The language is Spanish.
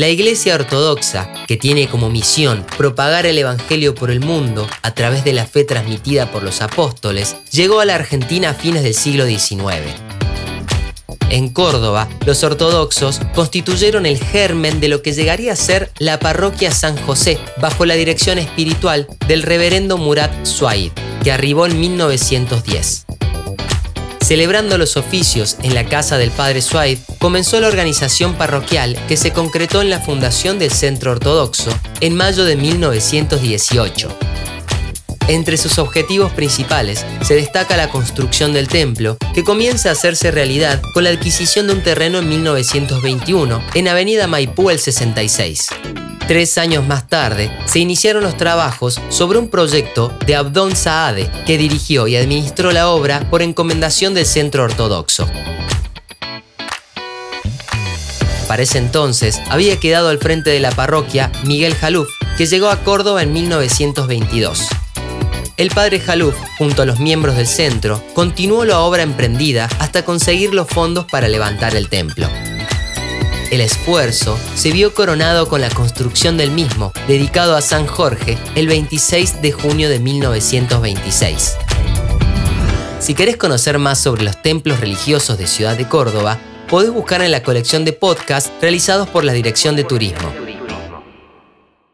La Iglesia Ortodoxa, que tiene como misión propagar el Evangelio por el mundo a través de la fe transmitida por los apóstoles, llegó a la Argentina a fines del siglo XIX. En Córdoba, los ortodoxos constituyeron el germen de lo que llegaría a ser la parroquia San José, bajo la dirección espiritual del reverendo Murat Suaid, que arribó en 1910. Celebrando los oficios en la casa del padre Suaid, comenzó la organización parroquial que se concretó en la fundación del Centro Ortodoxo en mayo de 1918. Entre sus objetivos principales se destaca la construcción del templo, que comienza a hacerse realidad con la adquisición de un terreno en 1921 en Avenida Maipú el 66. Tres años más tarde, se iniciaron los trabajos sobre un proyecto de Abdón Saade, que dirigió y administró la obra por encomendación del Centro Ortodoxo. Para ese entonces había quedado al frente de la parroquia Miguel Jaluf, que llegó a Córdoba en 1922 el padre Jaluf, junto a los miembros del centro, continuó la obra emprendida hasta conseguir los fondos para levantar el templo. El esfuerzo se vio coronado con la construcción del mismo, dedicado a San Jorge, el 26 de junio de 1926. Si querés conocer más sobre los templos religiosos de Ciudad de Córdoba, podés buscar en la colección de podcasts realizados por la Dirección de Turismo.